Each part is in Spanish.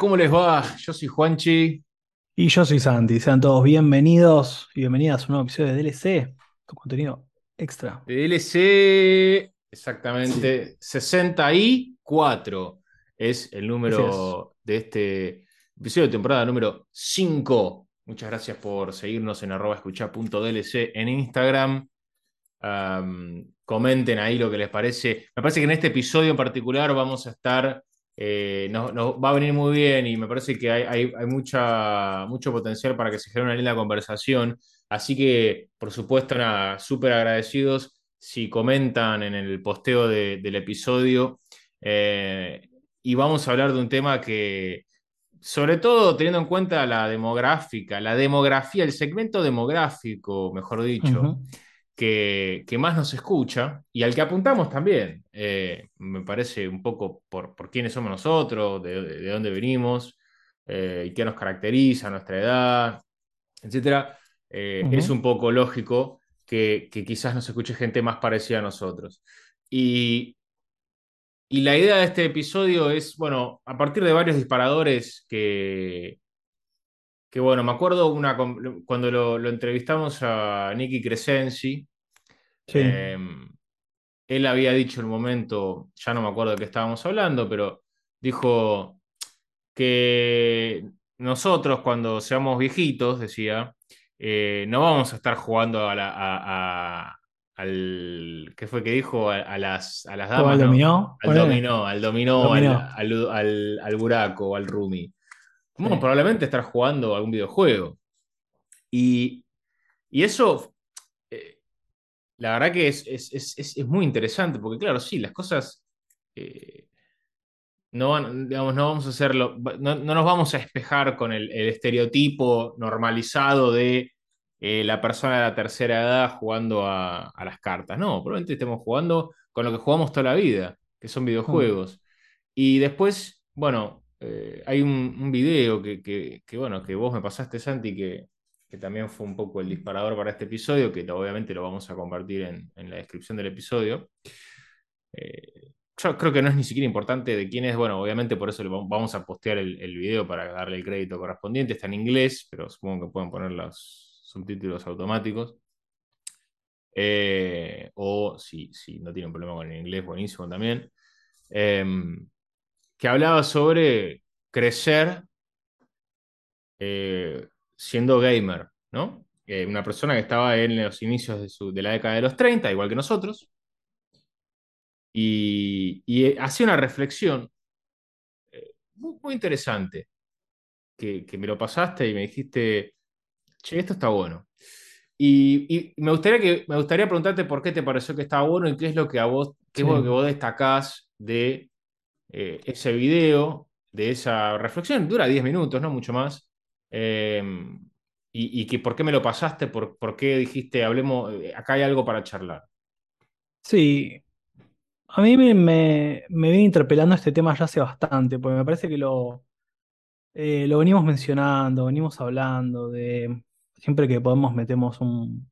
¿cómo les va? Yo soy Juanchi. Y yo soy Santi. Sean todos bienvenidos y bienvenidas a un nuevo episodio de DLC, tu contenido extra. DLC, exactamente, 64 es el número de este episodio de temporada número 5. Muchas gracias por seguirnos en arroba escuchar.dlc en Instagram. Am, comenten ahí lo que les parece. Me parece que en este episodio en particular vamos a estar eh, nos, va a venir muy bien y me parece que hay, hay, mucha, mucho potencial para que se genere una linda conversación. Así que, por supuesto, nada, súper agradecidos si comentan en el posteo de- del episodio. Eh, y vamos a hablar de un tema que, sobre todo teniendo en cuenta la demográfica, la demografía, el segmento demográfico, mejor dicho. Que, que más nos escucha y al que apuntamos también. Eh, me parece un poco por, por quiénes somos nosotros, de, de- de dónde venimos eh, y qué nos caracteriza, nuestra edad, etcétera. Eh, es un poco lógico que, que quizás nos escuche gente más parecida a nosotros. Y, y la idea de este episodio es, bueno, a partir de varios disparadores que, que bueno, me acuerdo una, cuando lo, lo entrevistamos a Nicky Crescenzi, Sí. eh, él había dicho en un momento, ya no me acuerdo de qué estábamos hablando, pero dijo que nosotros cuando seamos viejitos, decía, eh, no vamos a estar jugando a la, a- a- al, ¿qué fue que dijo? A, a las, a las ¿Juego damas, al no, dominó? al dominó, al dominó, al, Dominó. al, al, al buraco, al rumi. Sí. probablemente estar jugando algún videojuego. Y, y eso, la verdad que es, es, es, es- muy interesante, porque claro, sí, las cosas eh, no, digamos, no vamos a hacerlo, no, no nos vamos a espejar con el, el estereotipo normalizado de eh, la persona de la tercera edad jugando a, a las cartas. No, probablemente estemos jugando con lo que jugamos toda la vida, que son videojuegos. Y después, bueno, eh, hay un, un video que, que- que, bueno, que vos me pasaste, Santi, que, que también fue un poco el disparador para este episodio, que obviamente lo vamos a compartir en, en la descripción del episodio. Eh, yo creo que no es ni siquiera importante de quién es. Bueno, obviamente por eso vamos a postear el, video para darle el crédito correspondiente. Está en inglés, pero supongo que pueden poner los subtítulos automáticos. Eh, o si, si no tienen problema con el inglés, buenísimo también. Eh, que hablaba sobre crecer eh, siendo gamer, ¿no? Eh, una persona que estaba en los inicios de, su- de la década de los 30, igual que nosotros, y, y hacía una reflexión eh, muy, muy interesante, que, que me lo pasaste y me dijiste, che, esto está bueno. Y, y me gustaría que, me gustaría preguntarte por qué te pareció que estaba bueno y qué es lo que a vos, qué es lo que vos destacás de eh, ese video, de esa reflexión. Dura 10 minutos, no mucho más. Eh, y, y que por qué me lo pasaste, por, por qué dijiste, hablemos, eh, acá hay algo para charlar. Sí, a mí me, me, me viene interpelando este tema ya hace bastante, porque me parece que lo, eh, lo venimos mencionando, venimos hablando de siempre que podemos metemos un,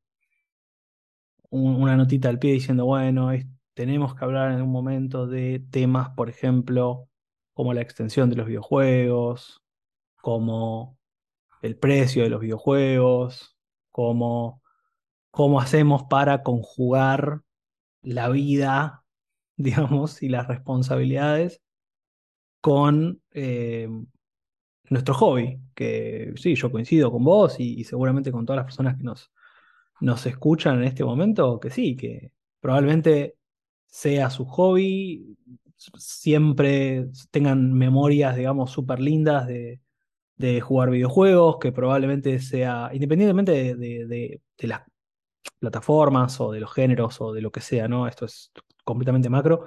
un- una notita al pie diciendo, bueno, tenemos que hablar en un momento de temas, por ejemplo, como la extensión de los videojuegos, como el precio de los videojuegos, como cómo hacemos para conjugar la vida, digamos, y las responsabilidades con eh, nuestro hobby, que sí, yo coincido con vos y, y seguramente con todas las personas que nos, nos escuchan en este momento, que sí, que probablemente sea su hobby, siempre tengan memorias, digamos, súper lindas de, de jugar videojuegos, que probablemente sea, independientemente de, de- las plataformas o de los géneros o de lo que sea, ¿no? Esto es completamente macro,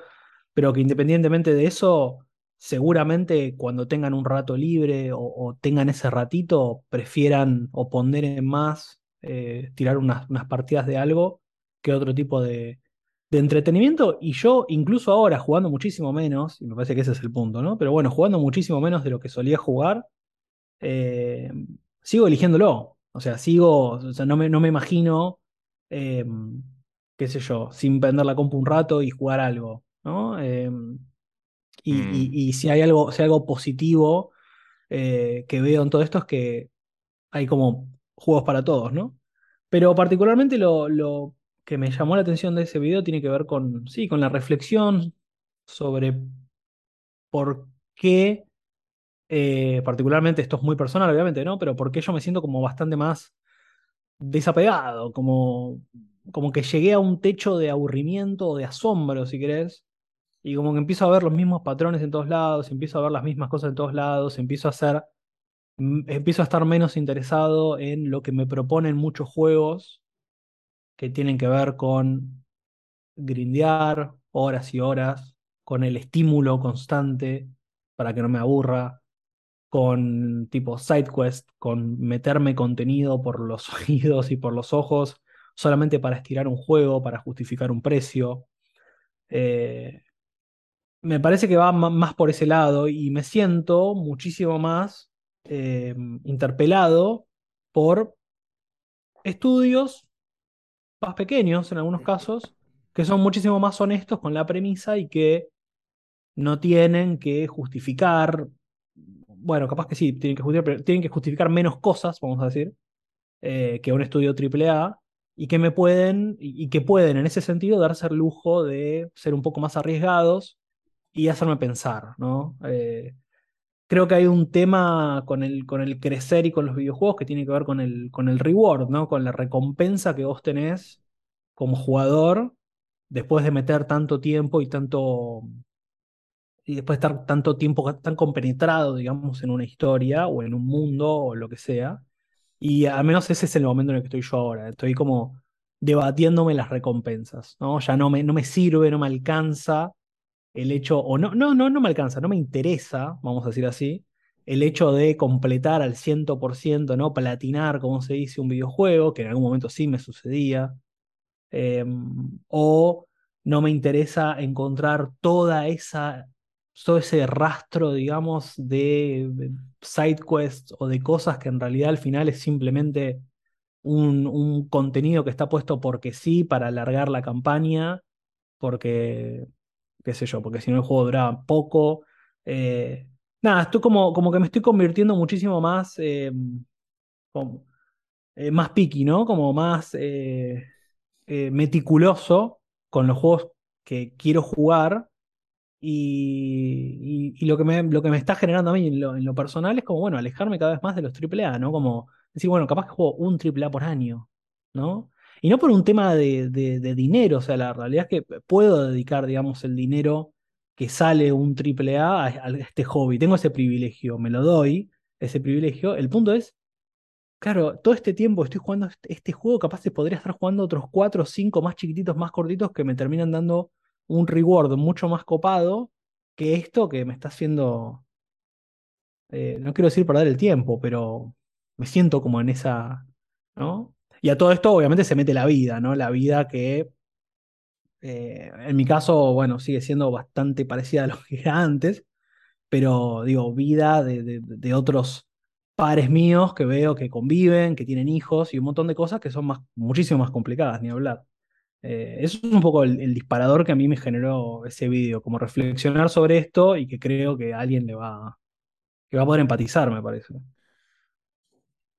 pero que independientemente de eso seguramente cuando tengan un rato libre o, tengan ese ratito, prefieran o ponderen más, eh, tirar unas, unas, partidas de algo que otro tipo de, de, entretenimiento. Y yo, incluso ahora, jugando muchísimo menos, y me parece que ese es el punto, ¿no? Pero bueno, jugando muchísimo menos de lo que solía jugar, eh, sigo eligiéndolo. O sea, sigo, o sea, no me, no me imagino, eh, qué sé yo, sin prender la compu un rato y jugar algo, ¿no? Mm. Y, si hay algo, si algo positivo eh, que veo en todo esto es que hay como juegos para todos, ¿no? Pero particularmente lo, lo, que me llamó la atención de ese video tiene que ver con, sí, con la reflexión sobre por qué, eh, particularmente esto es muy personal, obviamente, ¿no? Pero por qué yo me siento como bastante más desapegado, como, como que llegué a un techo de aburrimiento o de asombro, si querés, y como que empiezo a ver los mismos patrones en todos lados, empiezo a ver las mismas cosas en todos lados, empiezo a hacer, empiezo a estar menos interesado en lo que me proponen muchos juegos que tienen que ver con grindear horas y horas, con el estímulo constante para que no me aburra, con tipo sidequest, con meterme contenido por los oídos y por los ojos solamente para estirar un juego, para justificar un precio. Eh, me parece que va más por ese lado y me siento muchísimo más eh, interpelado por estudios más pequeños en algunos casos, que son muchísimo más honestos con la premisa y que no tienen que justificar, bueno, capaz que sí, tienen que justificar, que justificar menos cosas, vamos a decir, eh, que un estudio AAA, y que me pueden, y que pueden en ese sentido darse el lujo de ser un poco más arriesgados y hacerme pensar, ¿no? Eh, creo que hay un tema con el, con el crecer y con los videojuegos que tiene que ver con el, con el reward, ¿no? Con la recompensa que vos tenés como jugador después de meter tanto tiempo y tanto y después de estar tanto tiempo tan compenetrado, digamos, en una historia o en un mundo o lo que sea. Y al menos ese es el momento en el que estoy yo ahora. Estoy como debatiéndome las recompensas, ¿no? Ya no me, no me sirve, no me alcanza el hecho, o no, no, no, no me alcanza, no me interesa, vamos a decir así, el hecho de completar al 100%, ¿no? Platinar, como se dice, un videojuego, que en algún momento sí me sucedía. Em, o no me interesa encontrar toda esa, todo ese rastro, digamos, de side quests o de cosas que en realidad al final es simplemente un, un contenido que está puesto porque sí, para alargar la campaña, porque qué sé yo, porque si no el juego duraba poco. Eh, nada, estoy como, como que me estoy convirtiendo muchísimo más, eh, eh, más picky, ¿no? Como más meticuloso con los juegos que quiero jugar. Y, lo, que me, lo que me está generando a mí en lo, personal es como, bueno, alejarme cada vez más de los AAA, ¿no? Como decir, bueno, capaz que juego un AAA por año, ¿no? Y no por un tema de, dinero, o sea, la realidad es que puedo dedicar, digamos, el dinero que sale un triple A a, este hobby. Tengo ese privilegio, me lo doy, ese privilegio. El punto es, claro, todo este tiempo estoy jugando este, este juego, capaz de podría estar jugando otros cuatro o cinco más chiquititos, más cortitos, que me terminan dando un reward mucho más copado que esto que me está haciendo, eh, no quiero decir perder el tiempo, pero me siento como en esa, ¿no? Y a todo esto, obviamente, se mete la vida, ¿no? La vida que, eh, en mi caso, bueno, sigue siendo bastante parecida a lo que era antes, pero digo, vida de, otros pares míos que veo que conviven, que tienen hijos y un montón de cosas que son más, muchísimo más complicadas, ni hablar. Eh, eso es un poco el, disparador que a mí me generó ese vídeo, como reflexionar sobre esto y que creo que a alguien le va, que va a poder empatizar, me parece.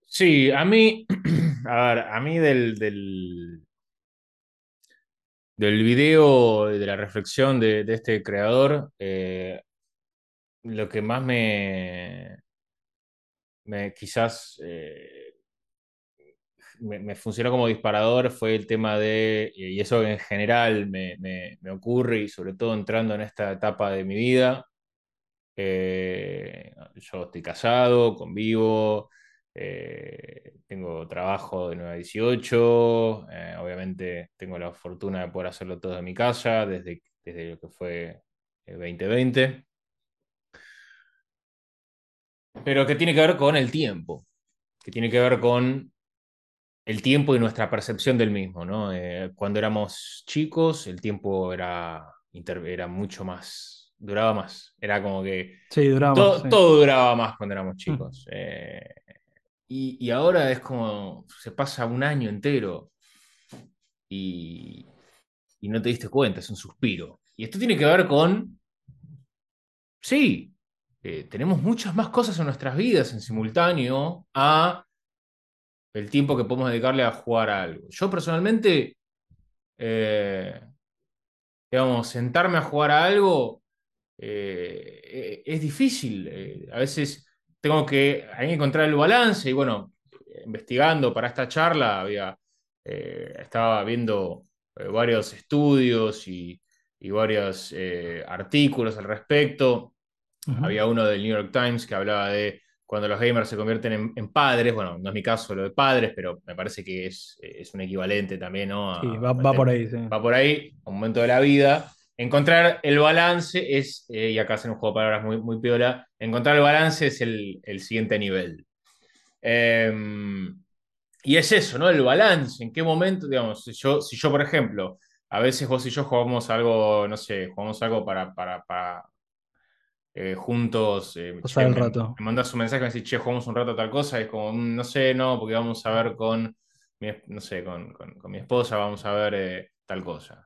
Sí, a mí, a ver, a mí del, del, del video, de la reflexión de, este creador, eh, lo que más me, me quizás eh, me, funcionó como disparador fue el tema de, y eso en general me, me ocurre y sobre todo entrando en esta etapa de mi vida, eh, yo estoy casado, convivo. Eh, tengo trabajo de 9 a 18, eh, obviamente tengo la fortuna de poder hacerlo todo en mi casa desde, desde lo que fue el 2020. pero que tiene que ver con el tiempo, que tiene que ver con el tiempo y nuestra percepción del mismo, ¿no? Eh, cuando éramos chicos, el tiempo era, era mucho más, duraba más, era como que... Sí, duraba sí. todo duraba más cuando éramos Mm. chicos. Eh, y, y ahora es como, se pasa un año entero y, y no te diste cuenta, es un suspiro. Y esto tiene que ver con, sí, eh, tenemos muchas más cosas en nuestras vidas en simultáneo a el tiempo que podemos dedicarle a jugar a algo. Yo personalmente, eh, digamos, sentarme a jugar a algo eh, eh, es difícil. Eh, a veces tengo que, hay que encontrar el balance y bueno, investigando para esta charla, había, eh, estaba viendo varios estudios y, y varios artículos al respecto. Había uno del New York Times que hablaba de cuando los gamers se convierten en, en padres. Bueno, no es mi caso lo de padres, pero me parece que es, es un equivalente también, ¿no? A- Sí, va, va por ahí, sí. va por ahí, un momento de la vida. Encontrar el balance es, eh, y acá hacen un juego de palabras muy, muy piola, encontrar el balance es el, el siguiente nivel. Eh, y es eso, ¿no? El balance, en qué momento, digamos, si yo, si yo, por ejemplo, a veces vos y yo jugamos algo, no sé, jugamos algo para, para, para eh, juntos, eh, Pasar che, el me, rato. me mandas un mensaje y me decís, che, jugamos un rato a tal cosa, y es como, mm, no sé, no, porque vamos a ver con, mi, no sé, con, con, con mi esposa, vamos a ver eh, tal cosa.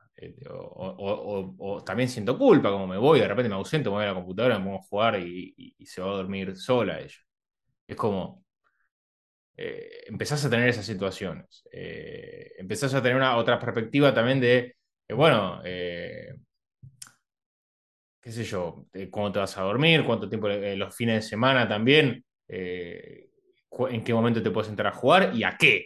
O, o- o- o también siento culpa, como me voy, de repente me ausento, me voy a la computadora, me pongo a jugar y, y- y se va a dormir sola ella. Es como, eh, empezás a tener esas situaciones. Eh, empezás a tener una otra perspectiva también de, eh, bueno, eh, qué sé yo, de cuándo te vas a dormir, cuánto tiempo, eh, los fines de semana también, eh, en qué momento te puedes entrar a jugar y a qué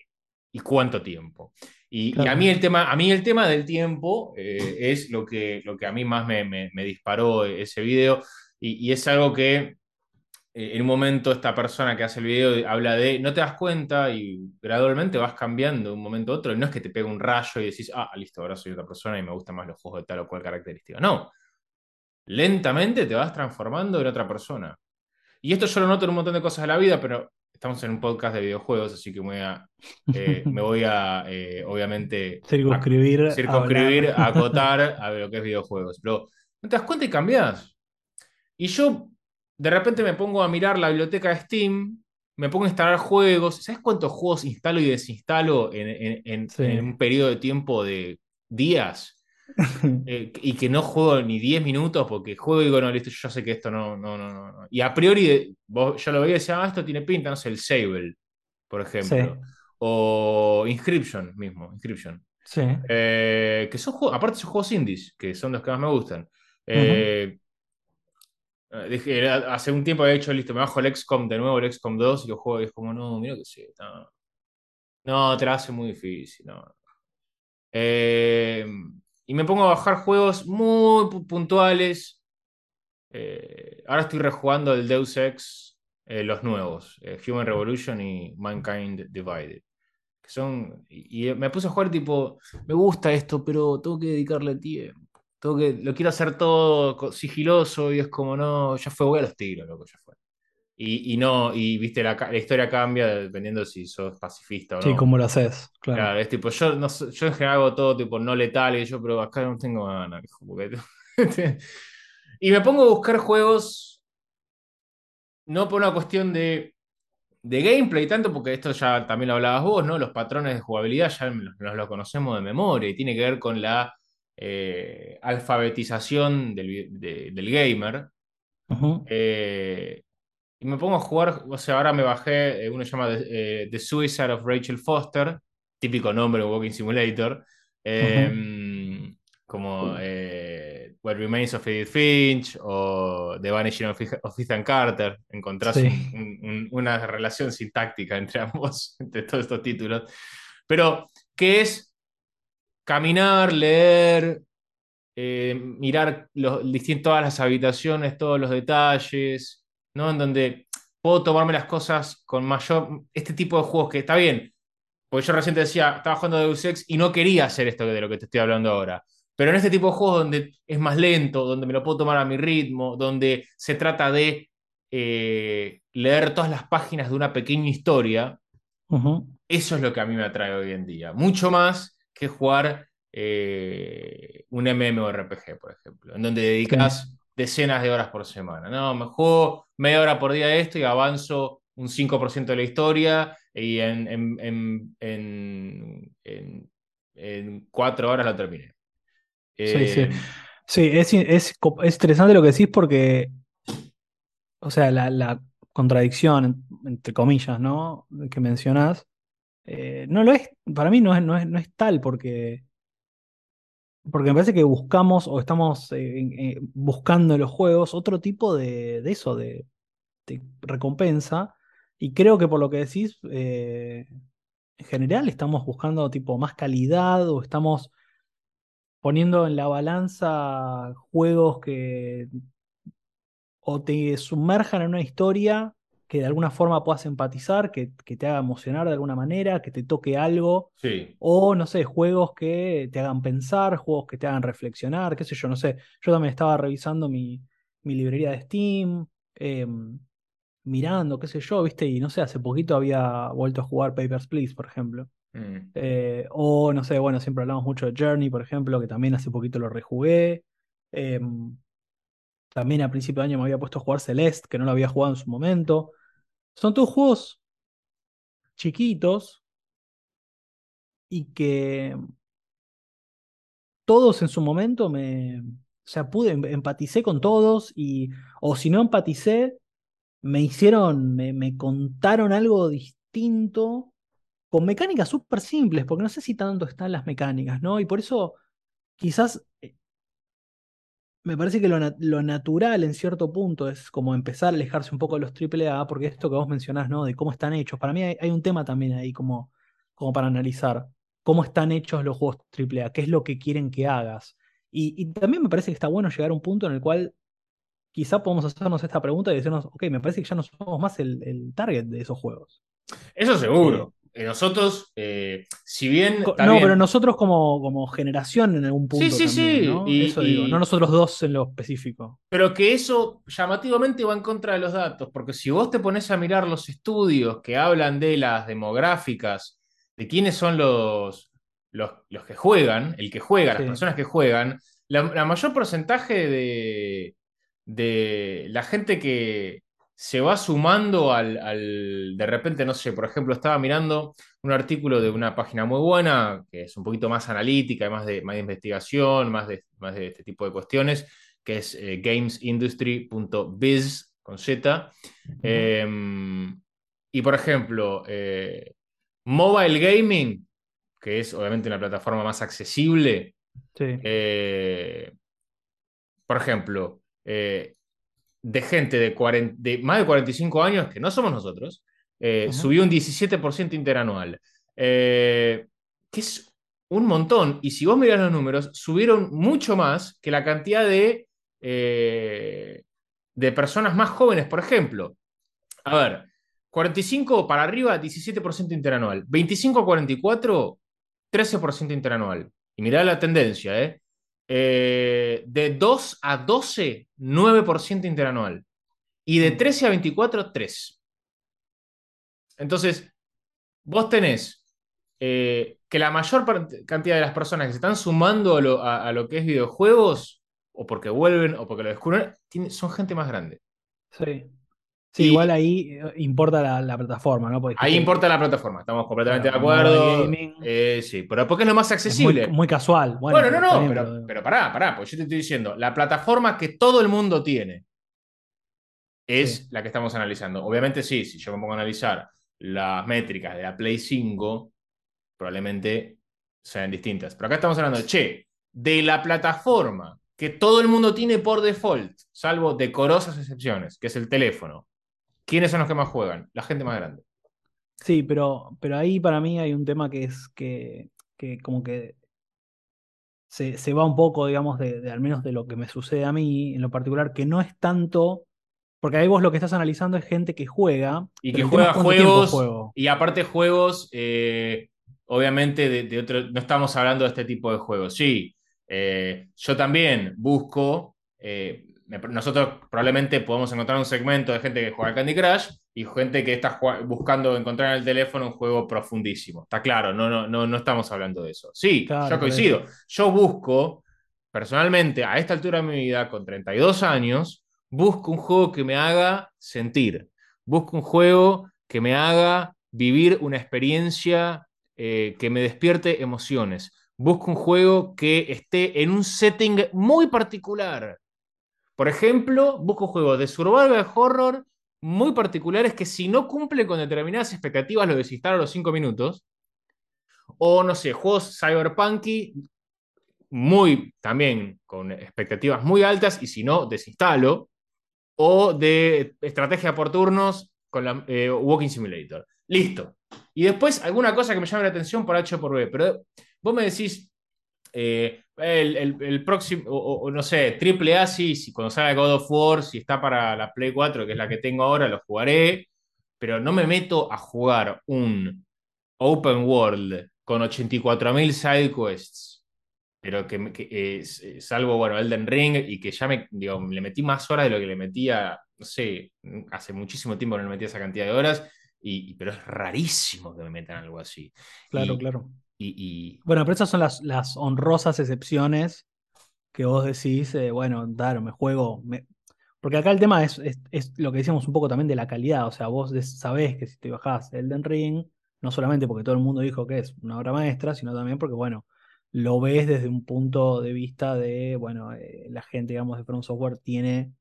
y cuánto tiempo. Y, y a Claro. mí el tema, a mí el tema del tiempo eh, es lo que, lo que a mí más me, me- me disparó ese video y, y es algo que eh, en un momento esta persona que hace el video habla de, no te das cuenta y gradualmente vas cambiando de un momento a otro, y no es que te pega un rayo y decís, ah, listo, ahora soy otra persona y me gustan más los juegos de tal o cual característica. No, lentamente te vas transformando en otra persona. Y esto yo lo noto en un montón de cosas de la vida, pero estamos en un podcast de videojuegos, así que me voy a, eh, me voy a eh, obviamente, Circunscribir, a, circunscribir, a acotar a lo que es videojuegos. Pero no te das cuenta y cambiás. Y yo de repente me pongo a mirar la biblioteca de Steam, me pongo a instalar juegos. ¿Sabes cuántos juegos instalo y desinstalo en, en- en- Sí. en un periodo de tiempo de días? Eh, y que no juego ni 10 minutos porque juego y digo, no, listo, yo ya sé que esto no, no, no, no. no. Y a priori, eh, vos, yo lo veía y decía, ah, esto tiene pinta, no sé, el Sable, por ejemplo. Sí. O Inscription mismo, Inscription. Sí. Eh, que son juegos, aparte son juegos indies, que son los que más me gustan. Eh, dije, hace un tiempo había hecho, listo, me bajo el XCOM de nuevo, el XCOM 2, y lo juego y es como, no, mira que sí, no, no, te la hace muy difícil, no. Eh, y me pongo a bajar juegos muy pu- puntuales. Eh, ahora estoy rejugando el Deus Ex, eh, los nuevos, eh, Human Revolution y Mankind Divided. Que son, y, me puse a jugar tipo, me gusta esto, pero tengo que dedicarle tiempo. Tengo que, lo quiero hacer todo sigiloso y es como, no, ya fue, voy a los tiros, loco, ya fue. Y, y no, y viste, la, la historia cambia dependiendo si sos pacifista o Sí, no. como lo haces, claro. Claro, es tipo, yo, no, yo en general hago todo tipo no letal y yo, pero acá no tengo ganas. porque- y me pongo a buscar juegos, no por una cuestión de, de gameplay tanto, porque esto ya también lo hablabas vos, ¿no? Los patrones de jugabilidad ya nos los, los conocemos de memoria y tiene que ver con la eh, alfabetización del, de- del gamer. Eh, y me pongo a jugar, o sea, ahora me bajé, eh, uno se llama The, eh, The Suicide of Rachel Foster, típico nombre de Walking Simulator, eh, como eh, What Remains of Edith Finch o The Vanishing of, Ethan Carter. Encontrás Sí. un- un- un- una relación sintáctica entre ambos, entre todos estos títulos. Pero, ¿qué es caminar, leer, mirar los, todas las habitaciones, todos los detalles, ¿no? En donde puedo tomarme las cosas con mayor. Este tipo de juegos que está bien, porque yo recién te decía, estaba jugando Deus Ex y no quería hacer esto de lo que te estoy hablando ahora. Pero en este tipo de juegos donde es más lento, donde me lo puedo tomar a mi ritmo, donde se trata de eh, leer todas las páginas de una pequeña historia, eso es lo que a mí me atrae hoy en día. Mucho más que jugar eh, un MMORPG, por ejemplo, en donde dedicas decenas de horas por semana. No, me juego media hora por día de esto y avanzo un 5% de la historia y en, en- en- en- en- cuatro horas lo terminé. Sí, sí. Eh, Sí, es, es, es interesante lo que decís porque, o sea, la, la contradicción, en- entre comillas, ¿no? Que mencionás, eh, no lo es, para mí no es, no es, no es tal porque, porque me parece que buscamos o estamos eh, eh, buscando en los juegos otro tipo de, de eso, de, de recompensa. Y creo que por lo que decís, eh, en general estamos buscando tipo más calidad o estamos poniendo en la balanza juegos que o te sumerjan en una historia que de alguna forma puedas empatizar, que, que te haga emocionar de alguna manera, que te toque algo, sí, o no sé, juegos que te hagan pensar, juegos que te hagan reflexionar, qué sé yo, no sé. Yo también estaba revisando mi, mi librería de Steam, em, mirando, qué sé yo, viste, y no sé, hace poquito había vuelto a jugar Papers, Please, por ejemplo. mm, Eh, o no sé, bueno, siempre hablamos mucho de Journey, por ejemplo, que también hace poquito lo rejugué. Em, también a principio de año me había puesto a jugar Celeste, que no lo había jugado en su momento. Son todos juegos chiquitos y que todos en su momento me. O sea, pude, em- empaticé con todos y. O si no empaticé, me hicieron. Me, me contaron algo distinto. Con mecánicas súper simples, porque no sé si tanto están las mecánicas, ¿no? Y por eso quizás eh, me parece que lo, lo natural en cierto punto es como empezar a alejarse un poco de los AAA, porque esto que vos mencionás, ¿no? De cómo están hechos. Para mí hay, hay un tema también ahí como, como para analizar. Cómo están hechos los juegos AAA, qué es lo que quieren que hagas. Y, y también me parece que está bueno llegar a un punto en el cual quizá podemos hacernos esta pregunta y decirnos, ok, me parece que ya no somos más el, el target de esos juegos. Eso seguro. Eh, nosotros, eh, si bien no, pero nosotros como, como generación en algún punto Sí, sí, también, sí, ¿no? y- Eso digo, no nosotros dos en lo específico. Pero que eso llamativamente va en contra de los datos, porque si vos te pones a mirar los estudios que hablan de las demográficas, de quiénes son los, los, los que juegan, el que juega, las personas que juegan, la, la mayor porcentaje de, de la gente que se va sumando al, al- de repente, no sé, por ejemplo, estaba mirando un artículo de una página muy buena, que es un poquito más analítica, más de, más de investigación, más de, más de este tipo de cuestiones, que es eh, gamesindustry.biz con Z. Eh, y por ejemplo, eh, mobile gaming, que es obviamente una plataforma más accesible, Sí. eh, por ejemplo, de gente de, 40 de más de 45 años, que no somos nosotros, eh, subió un 17% interanual, eh, que es un montón. Y si vos mirás los números, subieron mucho más que la cantidad de, eh, de personas más jóvenes, por ejemplo. A ver, 45 para arriba, 17% interanual. 25 a 44, 13% interanual. Y mirá la tendencia, ¿eh? Eh, de 2 a 12, 9% interanual. Y de 13 a 24, 3. Entonces, vos tenés eh, que la mayor cantidad de las personas que se están sumando a lo, a- a lo que es videojuegos, o porque vuelven, o porque lo descubren, tiene- son gente más grande. Sí. Sí, Y- igual ahí eh, importa la, la plataforma, ¿no? Porque Ahí importa la plataforma, estamos completamente de acuerdo. gaming. Eh, sí, pero porque es lo más accesible. muy, muy casual. Bueno, Bueno, no, no, bien, pero, pero pará, pará, pues yo te estoy diciendo, la plataforma que todo el mundo tiene es Sí. la que estamos analizando. Obviamente sí, si yo me pongo a analizar las métricas de la Play 5, probablemente sean distintas. Pero acá estamos hablando de, che, de la plataforma que todo el mundo tiene por default, salvo decorosas excepciones, que es el teléfono. ¿Quiénes son los que más juegan? La gente más grande. Sí, pero, pero ahí para mí hay un tema que es que, que como que se, se va un poco, digamos, de, de al menos de lo que me sucede a mí en lo particular, que no es tanto, porque ahí vos lo que estás analizando es gente que juega. Y que juega juegos. juego. Y aparte juegos, eh, obviamente, de, de otro. No estamos hablando de este tipo de juegos. Sí, eh, yo también busco. eh, nosotros probablemente podemos encontrar un segmento de gente que juega Candy Crush y gente que está buscando encontrar en el teléfono un juego profundísimo. Está claro, no, no, no, no estamos hablando de eso. Sí, yo coincido. Yo busco, personalmente, a esta altura de mi vida, con 32 años, busco un juego que me haga sentir. Busco un juego que me haga vivir una experiencia eh, que me despierte emociones. Busco un juego que esté en un setting muy particular por ejemplo, busco juegos de survival horror muy particulares que si no cumple con determinadas expectativas lo desinstalo a los 5 minutos. O no sé, juegos cyberpunky muy también con expectativas muy altas y si no, desinstalo. O de estrategia por turnos con la eh, Walking Simulator. Listo. Y después alguna cosa que me llame la atención por H por B. Pero vos me decís, eh, el, próximo, o, no sé, triple A, sí, si cuando salga God of War, si está para la Play 4, que es la que tengo ahora, lo jugaré, pero no me meto a jugar un open world con 84.000 side quests, pero que, que salvo, bueno, Elden Ring, y que ya me, digo, le metí más horas de lo que le metía, no sé, hace muchísimo tiempo no le metía esa cantidad de horas, y, pero es rarísimo que me metan algo así. Claro, claro. Bueno, pero esas son las, honrosas excepciones que vos decís, eh, bueno, claro, me juego. Porque acá el tema es, es, lo que decíamos un poco también de la calidad. O sea, vos sabés que si te bajás Elden Ring, no solamente porque todo el mundo dijo que es una obra maestra, sino también porque, bueno, lo ves desde un punto de vista de, bueno, eh, la gente, digamos, de From Software tiene,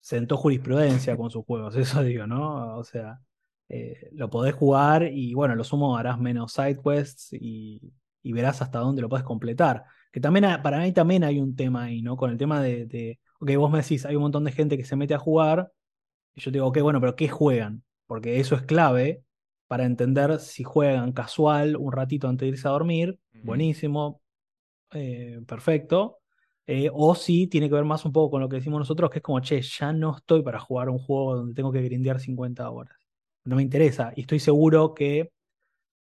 sentó jurisprudencia con sus juegos, eso digo, ¿no? O sea, eh, lo podés jugar y bueno, lo sumo harás menos side quests y, verás hasta dónde lo puedes completar. Que también para mí también hay un tema ahí, ¿no? Con el tema de, de, ok, vos me decís, hay un montón de gente que se mete a jugar y yo digo, ok, bueno, pero ¿qué juegan? Porque eso es clave para entender si juegan casual un ratito antes de irse a dormir, buenísimo, eh, perfecto. Eh, o si tiene que ver más un poco con lo que decimos nosotros, que es como, che, ya no estoy para jugar un juego donde tengo que grindear 50 horas no me interesa. Y estoy seguro que,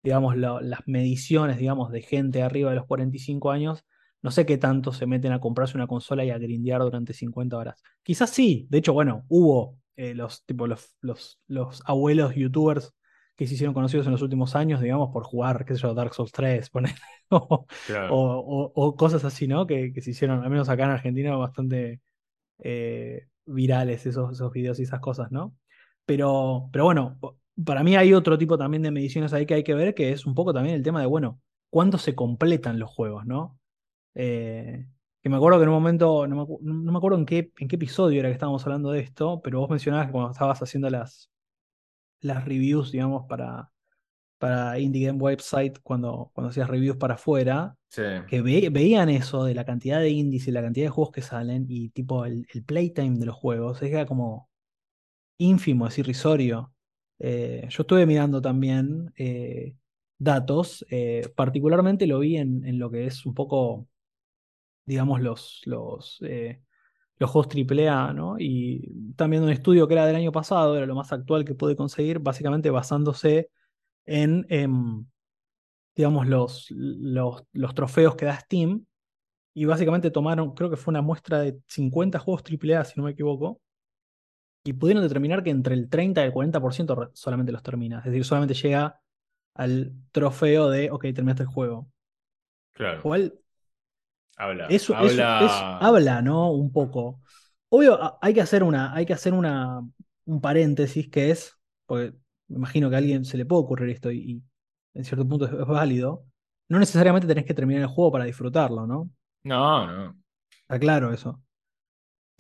digamos, las mediciones, digamos, de gente arriba de los 45 años, no sé qué tanto se meten a comprarse una consola y a grindear durante 50 horas. Quizás sí, de hecho, bueno, hubo eh, los, tipo, los, los, los, abuelos youtubers que se hicieron conocidos en los últimos años, digamos, por jugar, qué sé yo, Dark Souls 3, poner, o, cosas así, ¿no? Que, se hicieron, al menos acá en Argentina, bastante eh, virales esos, esos videos y esas cosas, ¿no? Pero, pero bueno, para mí hay otro tipo también de mediciones ahí que hay que ver, que es un poco también el tema de, bueno, ¿cuándo se completan los juegos, no? Eh, que me acuerdo que en un momento, no me, acuerdo en qué, en qué episodio era que estábamos hablando de esto, pero vos mencionabas que cuando estabas haciendo las, las reviews, digamos, para, para Indie Game Website, cuando, cuando hacías reviews para afuera, que veían eso de la cantidad de indies y la cantidad de juegos que salen y tipo el, el playtime de los juegos, era como ínfimo, es irrisorio. Eh, yo estuve mirando también eh, datos, eh, particularmente lo vi en, lo que es un poco, digamos, los, los, los juegos AAA, ¿no? Y también un estudio que era del año pasado, era lo más actual que pude conseguir, básicamente basándose en, em, digamos, los, los, los trofeos que da Steam. Y básicamente tomaron, creo que fue una muestra de 50 juegos AAA, si no me equivoco, y pudieron determinar que entre el 30 y el 40% solamente los termina. Es decir, solamente llega al trofeo de, ok, terminaste el juego. Claro. Habla, eso, habla... habla, ¿no? Un poco. Obvio, hay que hacer una, hay que hacer una, un paréntesis que es, porque me imagino que a alguien se le puede ocurrir esto y, en cierto punto es, válido. No necesariamente tenés que terminar el juego para disfrutarlo, ¿no? No, no. Está claro eso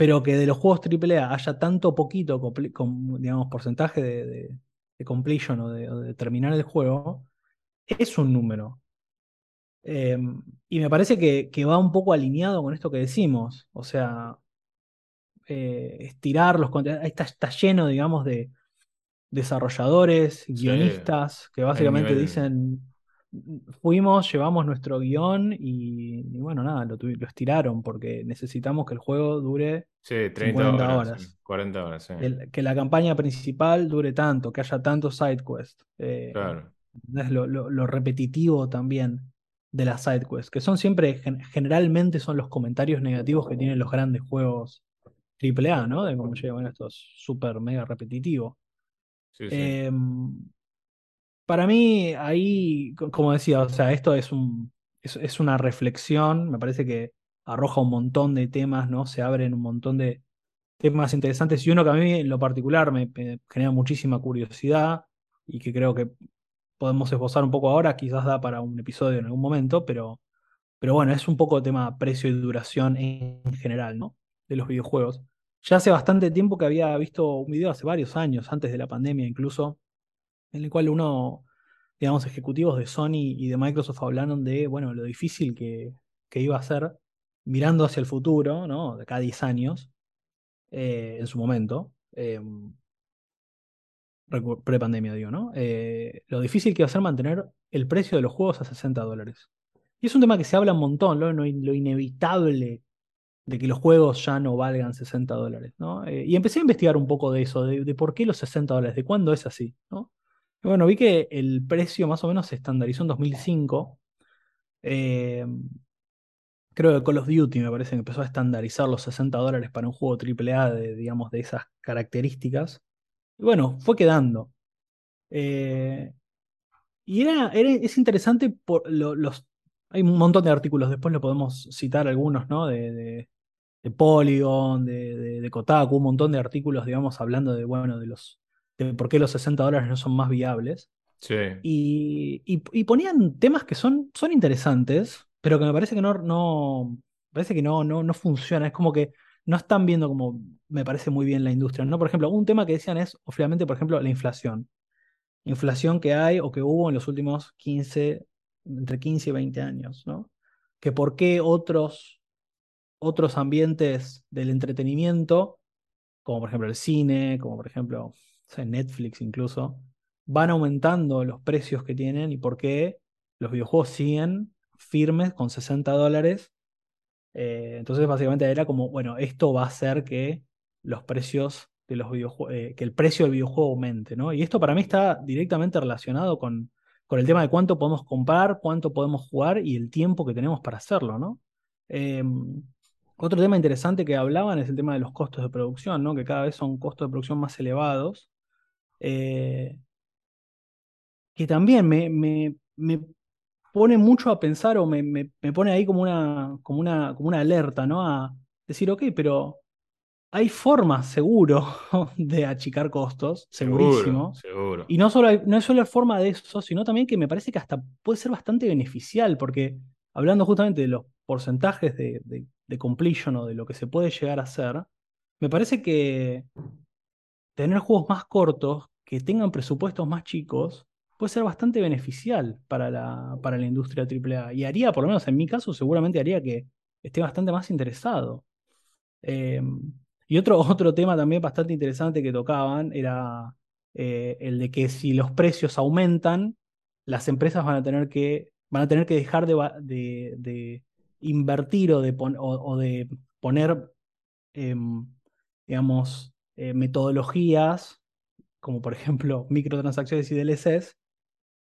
pero que de los juegos AAA haya tanto poquito, digamos, porcentaje de, completion o de, terminar el juego, es un número. Em, y me parece que, va un poco alineado con esto que decimos. O sea, eh, estirar los contenidos. Está, está lleno, digamos, de desarrolladores, guionistas, que básicamente dicen, fuimos, llevamos nuestro guion y, bueno, nada, lo, lo, estiraron porque necesitamos que el juego dure sí, 30 horas, 40 horas. Sí. que la campaña principal dure tanto, que haya tantos side quests. Eh, claro. Es lo, lo, repetitivo también de las side quests, que son siempre, generalmente son los comentarios negativos que tienen los grandes juegos triple A, ¿no? De cómo llega, bueno, esto es súper mega repetitivo. Em, para mí, ahí, como decía, o sea, esto es, un, es, una reflexión, me parece que arroja un montón de temas, ¿no? Se abren un montón de temas interesantes y uno que a mí en lo particular me, genera muchísima curiosidad y que creo que podemos esbozar un poco ahora, quizás da para un episodio en algún momento, pero, pero bueno, es un poco tema precio y duración en general, ¿no? De los videojuegos. Ya hace bastante tiempo que había visto un video, hace varios años, antes de la pandemia incluso, en el cual uno, digamos, ejecutivos de Sony y de Microsoft hablaron de, bueno, lo difícil que, iba a ser mirando hacia el futuro, ¿no? De cada 10 años, eh, en su momento, eh, pre-pandemia, digo, ¿no? Eh, lo difícil que iba a ser mantener el precio de los juegos a 60 dólares. Y es un tema que se habla un montón, ¿no? lo inevitable de que los juegos ya no valgan 60 dólares, ¿no? Eh, y empecé a investigar un poco de eso, de, por qué los 60 dólares, de cuándo es así, ¿no? Bueno, vi que el precio más o menos se estandarizó en 2005. Eh, creo que Call of Duty me parece que empezó a estandarizar los 60 dólares para un juego AAA de, digamos, de esas características. Y bueno, fue quedando. Eh, y era, es interesante por los hay un montón de artículos, después lo podemos citar algunos, ¿no? De, de, Polygon, de, de, Kotaku, un montón de artículos, digamos, hablando de, bueno, de los de por qué los 60 dólares no son más viables. Sí. Y, y, ponían temas que son, son interesantes, pero que me parece que no, no, parece que no, no, no funciona. Es como que no están viendo como me parece muy bien la industria. ¿no? Por ejemplo, un tema que decían es, obviamente, por ejemplo, la inflación. Inflación que hay o que hubo en los últimos 15, entre 15 y 20 años, ¿no? Que por qué otros, otros ambientes del entretenimiento, como por ejemplo el cine, como por ejemplo Netflix incluso, van aumentando los precios que tienen y por qué los videojuegos siguen firmes con 60 dólares. Eh, entonces básicamente era como, bueno, esto va a hacer que los precios de los videojuegos, eh, que el precio del videojuego aumente, ¿no? Y esto para mí está directamente relacionado con, con el tema de cuánto podemos comprar, cuánto podemos jugar y el tiempo que tenemos para hacerlo, ¿no? Em, otro tema interesante que hablaban es el tema de los costos de producción, ¿no? Que cada vez son costos de producción más elevados. Eh, que también me, me, pone mucho a pensar o me, me, pone ahí como una, como, una, como una alerta, ¿no? A decir, ok, pero hay formas, seguro, de achicar costos, segurísimo. Seguro, Y no, solo no es solo la forma de eso, sino también que me parece que hasta puede ser bastante beneficial, porque hablando justamente de los porcentajes de, de, completion o de lo que se puede llegar a hacer, me parece que tener juegos más cortos, que tengan presupuestos más chicos, puede ser bastante beneficial para la, para la industria AAA. Y haría, por lo menos en mi caso, seguramente haría que esté bastante más interesado. Eh, y otro, otro tema también bastante interesante que tocaban era eh, el de que si los precios aumentan, las empresas van a tener que, van a tener que dejar de, de, invertir o de, o, de poner, em, digamos, eh, metodologías, como por ejemplo microtransacciones y DLCs,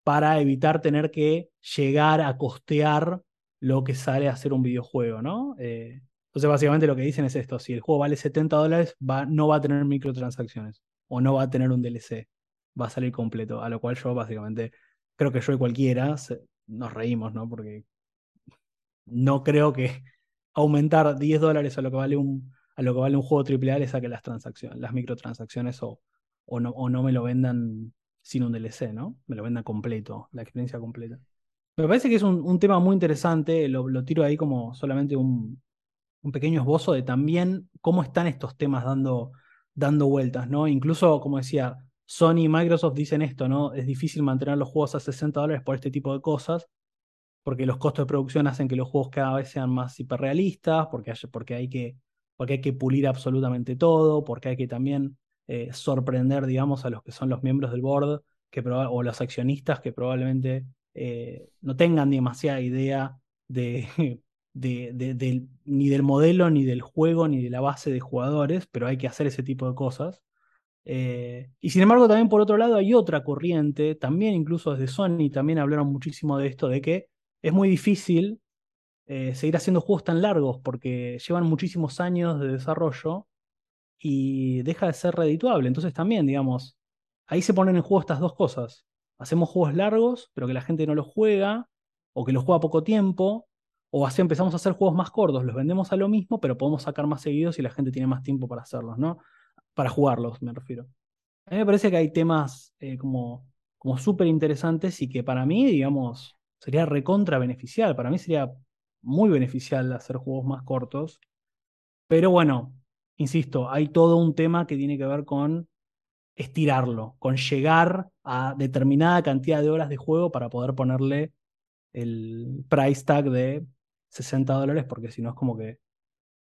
para evitar tener que llegar a costear lo que sale a hacer un videojuego, ¿no? Eh, entonces, básicamente lo que dicen es esto: si el juego vale 70 dólares, no va a tener microtransacciones o no va a tener un DLC, va a salir completo. A lo cual yo, básicamente, creo que yo y cualquiera nos reímos, ¿no? Porque no creo que aumentar 10 dólares a lo que vale un, a lo que vale un juego AAA le saque las transacciones, las microtransacciones o, o, no, o no me lo vendan sin un DLC, ¿no? Me lo vendan completo, la experiencia completa. Me parece que es un, tema muy interesante, lo, tiro ahí como solamente un, un pequeño esbozo de también cómo están estos temas dando, dando vueltas, ¿no? Incluso, como decía, Sony y Microsoft dicen esto, ¿no? Es difícil mantener los juegos a 60 dólares por este tipo de cosas, porque los costos de producción hacen que los juegos cada vez sean más hiperrealistas, porque hay, porque hay, que, porque hay que pulir absolutamente todo, porque hay que también eh, sorprender, digamos, a los que son los miembros del board que o los accionistas que probablemente eh, no tengan demasiada idea de ni del modelo, ni del juego, ni de la base de jugadores, pero hay que hacer ese tipo de cosas. Eh, y sin embargo, también por otro lado hay otra corriente, también incluso desde Sony, también hablaron muchísimo de esto, de que es muy difícil eh, seguir haciendo juegos tan largos porque llevan muchísimos años de desarrollo y deja de ser redituable. Entonces también, digamos, ahí se ponen en juego estas dos cosas. Hacemos juegos largos, pero que la gente no los juega, o que los juega poco tiempo, o así empezamos a hacer juegos más cortos, los vendemos a lo mismo, pero podemos sacar más seguidos y la gente tiene más tiempo para hacerlos, ¿no? Para jugarlos, me refiero. A mí me parece que hay temas eh, como, como súper interesantes y que para mí, digamos, sería recontra beneficial. Para mí sería muy beneficial hacer juegos más cortos. Pero bueno, insisto, hay todo un tema que tiene que ver con estirarlo, con llegar a determinada cantidad de horas de juego para poder ponerle el price tag de 60 dólares, porque si no es como que,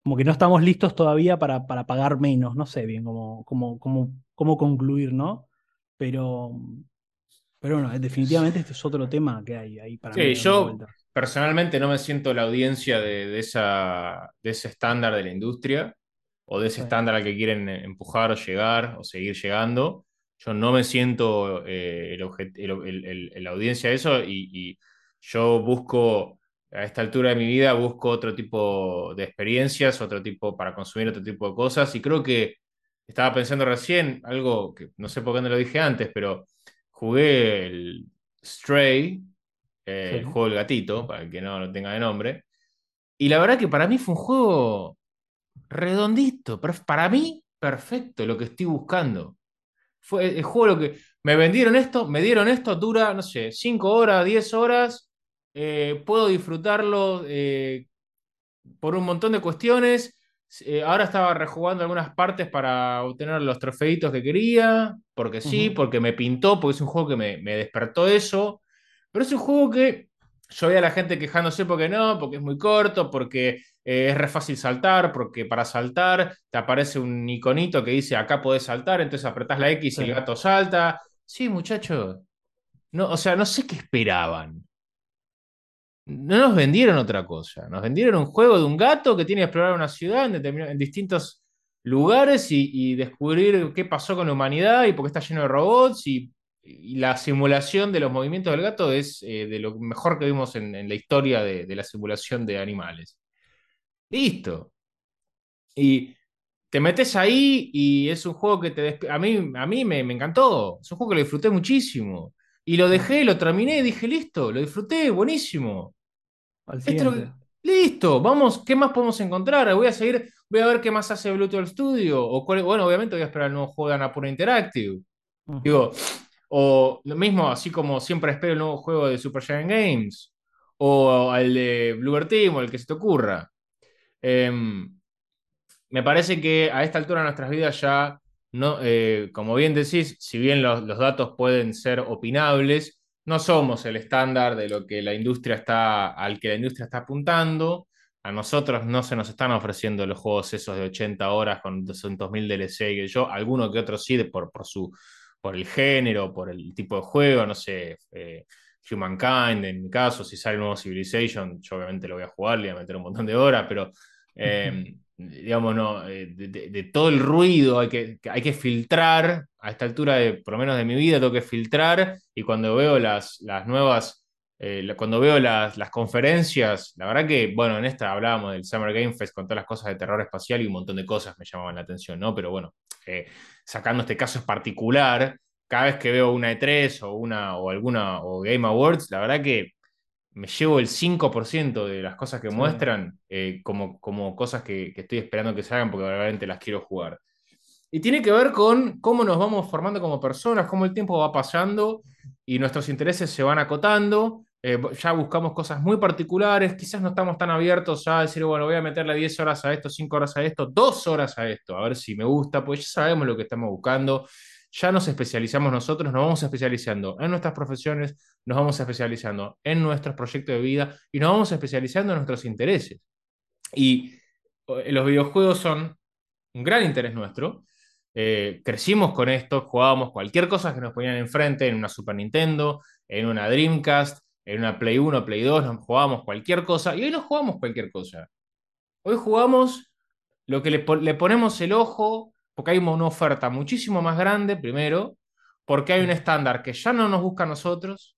como que no estamos listos todavía para, para pagar menos. No sé bien cómo, cómo, cómo, cómo concluir, ¿no? Pero, pero bueno, definitivamente este es otro tema que hay ahí para sí, yo personalmente no me siento la audiencia de, esa, de ese estándar de la industria o de ese estándar al que quieren empujar o llegar o seguir llegando. Yo no me siento eh, la audiencia de eso y, yo busco, a esta altura de mi vida, busco otro tipo de experiencias, otro tipo para consumir otro tipo de cosas y creo que estaba pensando recién, algo que no sé por qué no lo dije antes, pero jugué el Stray, eh, el juego del gatito, para el que no lo tenga de nombre. Y la verdad que para mí fue un juego redondito, para mí perfecto lo que estoy buscando. Fue el juego lo que me vendieron esto, me dieron esto, dura, no sé, 5 horas, 10 horas. Eh, puedo disfrutarlo eh, por un montón de cuestiones. Eh, ahora estaba rejugando algunas partes para obtener los trofeitos que quería, porque sí, porque me pintó, porque es un juego que me, despertó eso. Pero es un juego que yo veía a la gente quejándose porque no, porque es muy corto, porque eh, es re fácil saltar, porque para saltar te aparece un iconito que dice acá podés saltar, entonces apretás la X y el gato salta. Sí, muchachos. No, o sea, no sé qué esperaban no nos vendieron otra cosa. Nos vendieron un juego de un gato que tiene que explorar una ciudad en, distintos lugares y, descubrir qué pasó con la humanidad y por qué está lleno de robots. Y, la simulación de los movimientos del gato es eh, de lo mejor que vimos en, la historia de, la simulación de animales. Listo. Y te metes ahí y es un juego que te a mí, a mí me, me encantó. Es un juego que lo disfruté muchísimo. Y lo dejé, lo terminé y dije, listo, lo disfruté, buenísimo. listo, vamos, ¿qué más podemos encontrar? Voy a seguir, voy a ver qué más hace Bluetooth Studio. O bueno, obviamente voy a esperar el nuevo juego de Anapurna Interactive. Digo, o lo mismo, así como siempre espero el nuevo juego de Super Giant Games. O el de Bluebird Team, o el que se te ocurra. Em, me parece que a esta altura de nuestras vidas ya no, eh, como bien decís, si bien los, datos pueden ser opinables, no somos el estándar de lo que la industria está, al que la industria está apuntando. A nosotros no se nos están ofreciendo los juegos esos de 80 horas con 200.000 DLC que yo, alguno que otro sí, por, por, su, por el género, por el tipo de juego, no sé, eh, Humankind, en mi caso, si sale un nuevo Civilization, yo obviamente lo voy a jugar, le voy a meter un montón de horas, pero eh, digamos, no, eh, de, todo el ruido hay que, hay que filtrar, a esta altura, de, por lo menos de mi vida, tengo que filtrar y cuando veo las, las nuevas, eh, cuando veo las, las, conferencias, la verdad que, bueno, en esta hablábamos del Summer Game Fest con todas las cosas de terror espacial y un montón de cosas me llamaban la atención, ¿no? Pero bueno, eh, sacando este caso en particular, cada vez que veo una E3 o, una, o alguna, o Game Awards, la verdad que me llevo el 5% de las cosas que muestran eh, como, como cosas que, estoy esperando que se hagan porque realmente las quiero jugar. Y tiene que ver con cómo nos vamos formando como personas, cómo el tiempo va pasando y nuestros intereses se van acotando. Eh, ya buscamos cosas muy particulares, quizás no estamos tan abiertos a decir, bueno, voy a meterle 10 horas a esto, 5 horas a esto, 2 horas a esto, a ver si me gusta, pues ya sabemos lo que estamos buscando ya nos especializamos nosotros, nos vamos especializando en nuestras profesiones, nos vamos especializando en nuestros proyectos de vida y nos vamos especializando en nuestros intereses. Y eh, los videojuegos son un gran interés nuestro. Eh, crecimos con esto, jugábamos cualquier cosa que nos ponían enfrente en una Super Nintendo, en una Dreamcast, en una Play 1, Play 2, nos jugábamos cualquier cosa y hoy no jugamos cualquier cosa. Hoy jugamos lo que le, le ponemos el ojo porque hay una oferta muchísimo más grande, primero, porque hay un estándar que ya no nos busca a nosotros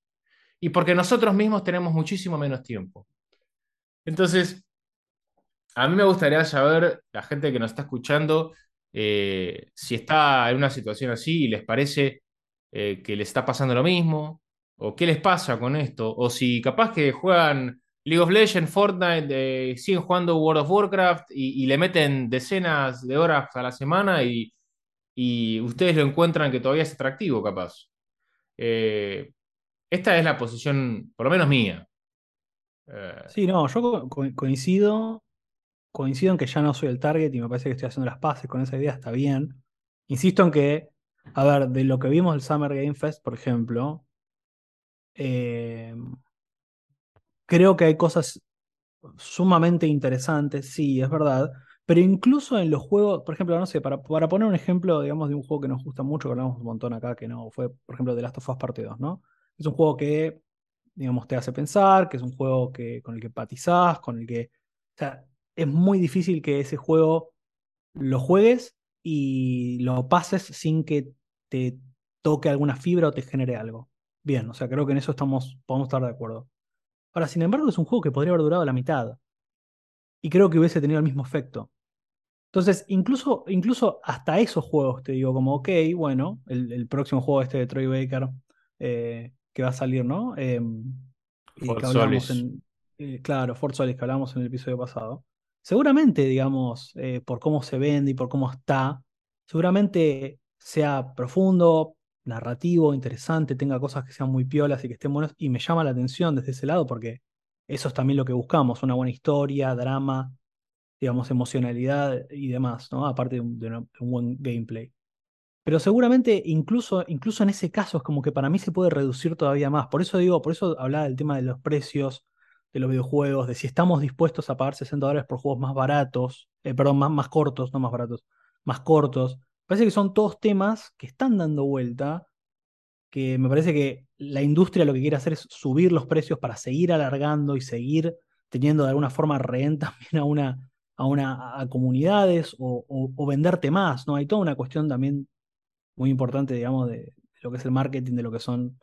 y porque nosotros mismos tenemos muchísimo menos tiempo. Entonces, a mí me gustaría saber, la gente que nos está escuchando, eh, si está en una situación así y les parece eh, que le está pasando lo mismo, o qué les pasa con esto, o si capaz que juegan League of Legends, Fortnite, eh, siguen jugando World of Warcraft y, le meten decenas de horas a la semana y, y ustedes lo encuentran que todavía es atractivo, capaz. esta es la posición, por lo menos mía. Sí, no, yo coincido coincido en que ya no soy el target y me parece que estoy haciendo las paces con esa idea, está bien. Insisto en que, a ver, de lo que vimos el Summer Game Fest, por ejemplo, eh, creo que hay cosas sumamente interesantes, sí, es verdad, pero incluso en los juegos, por ejemplo, no sé, para, para poner un ejemplo, digamos, de un juego que nos gusta mucho, que hablamos un montón acá, que no fue, por ejemplo, The Last of Us Parte 2, ¿no? Es un juego que, digamos, te hace pensar, que es un juego que, con el que empatizás, con el que... O sea, es muy difícil que ese juego lo juegues y lo pases sin que te toque alguna fibra o te genere algo. Bien, o sea, creo que en eso estamos, podemos estar de acuerdo. Ahora, sin embargo, es un juego que podría haber durado la mitad. Y creo que hubiese tenido el mismo efecto. Entonces, incluso, incluso hasta esos juegos te digo, como, ok, bueno, el, próximo juego este de Troy Baker eh, que va a salir, ¿no? Eh, que hablamos en, eh, claro, Fort Solis, que hablamos en el episodio pasado seguramente, digamos, eh, por cómo se vende y por cómo está, seguramente sea profundo, narrativo, interesante, tenga cosas que sean muy piolas y que estén buenas, y me llama la atención desde ese lado porque eso es también lo que buscamos, una buena historia, drama, digamos, emocionalidad y demás, ¿no? Aparte de un, buen gameplay. Pero seguramente incluso, incluso en ese caso es como que para mí se puede reducir todavía más. Por eso digo, por eso hablaba del tema de los precios, de los videojuegos, de si estamos dispuestos a pagar 60 dólares por juegos más baratos, eh, perdón, más, más cortos, no más baratos, más cortos. Parece que son todos temas que están dando vuelta, que me parece que la industria lo que quiere hacer es subir los precios para seguir alargando y seguir teniendo de alguna forma rehén también a una a, una, a comunidades o, o, venderte más, ¿no? Hay toda una cuestión también muy importante, digamos, de, de, lo que es el marketing, de lo que son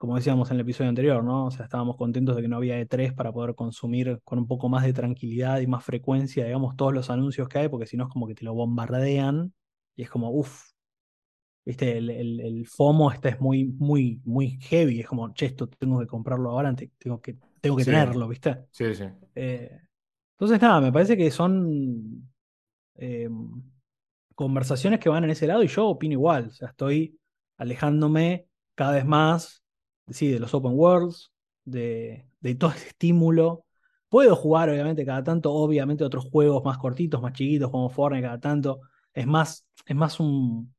como decíamos en el episodio anterior, ¿no? O sea, estábamos contentos de que no había E3 para poder consumir con un poco más de tranquilidad y más frecuencia, digamos, todos los anuncios que hay, porque si no es como que te lo bombardean y es como, uff, viste, el, FOMO este es muy, muy, muy heavy, es como, che, esto tengo que comprarlo ahora, tengo que, tengo que tenerlo, ¿viste? Sí, sí. Eh, entonces, nada, me parece que son em, conversaciones que van en ese lado y yo opino igual, o sea, estoy alejándome cada vez más sí, de los open worlds, de, todo ese estímulo. Puedo jugar, obviamente, cada tanto, obviamente, otros juegos más cortitos, más chiquitos, como Fortnite, cada tanto. Es más, es más un,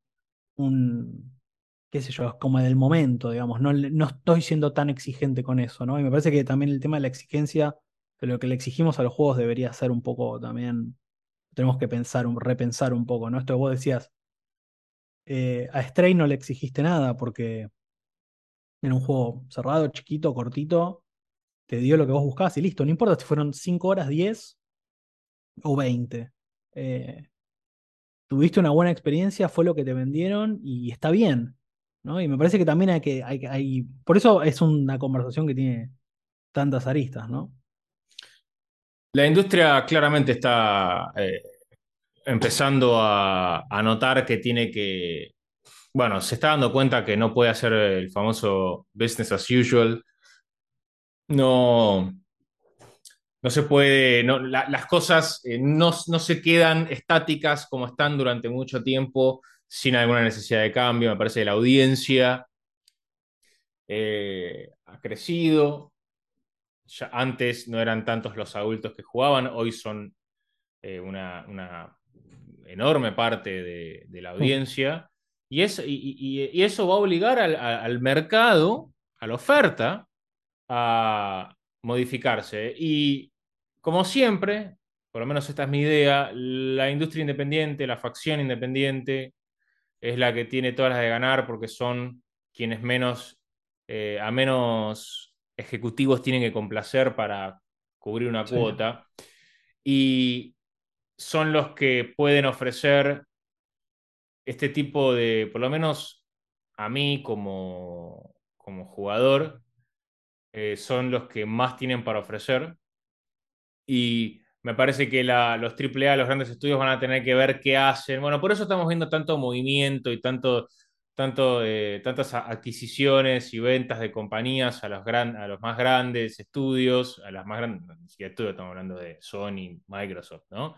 qué sé yo, como del momento, digamos. No, no estoy siendo tan exigente con eso, ¿no? Y me parece que también el tema de la exigencia, de lo que le exigimos a los juegos debería ser un poco también, tenemos que pensar, repensar un poco, ¿no? Esto que vos decías, eh, a Stray no le exigiste nada porque en un juego cerrado, chiquito, cortito, te dio lo que vos buscabas y listo. No importa si fueron 5 horas, 10 o 20. Eh, tuviste una buena experiencia, fue lo que te vendieron y está bien. ¿no? Y me parece que también hay que. Hay, por eso es una conversación que tiene tantas aristas, ¿no? La industria claramente está eh, empezando a, a notar que tiene que bueno, se está dando cuenta que no puede hacer el famoso business as usual. No, no se puede, las cosas eh, no, se quedan estáticas como están durante mucho tiempo sin alguna necesidad de cambio. Me parece que la audiencia eh, ha crecido. Ya antes no eran tantos los adultos que jugaban, hoy son eh, una, enorme parte de, la audiencia. Y, y, eso va a obligar al, mercado, a la oferta, a modificarse. Y como siempre, por lo menos esta es mi idea, la industria independiente, la facción independiente, es la que tiene todas las de ganar porque son quienes menos, eh, a menos ejecutivos tienen que complacer para cubrir una cuota. Y son los que pueden ofrecer este tipo de, por lo menos a mí como, como jugador, eh, son los que más tienen para ofrecer. Y me parece que la, los AAA, los grandes estudios van a tener que ver qué hacen. Bueno, por eso estamos viendo tanto movimiento y tanto, tanto, eh, tantas adquisiciones y ventas de compañías a los, gran, a los más grandes estudios, a las más grandes, si estudios estamos hablando de Sony, Microsoft, ¿no?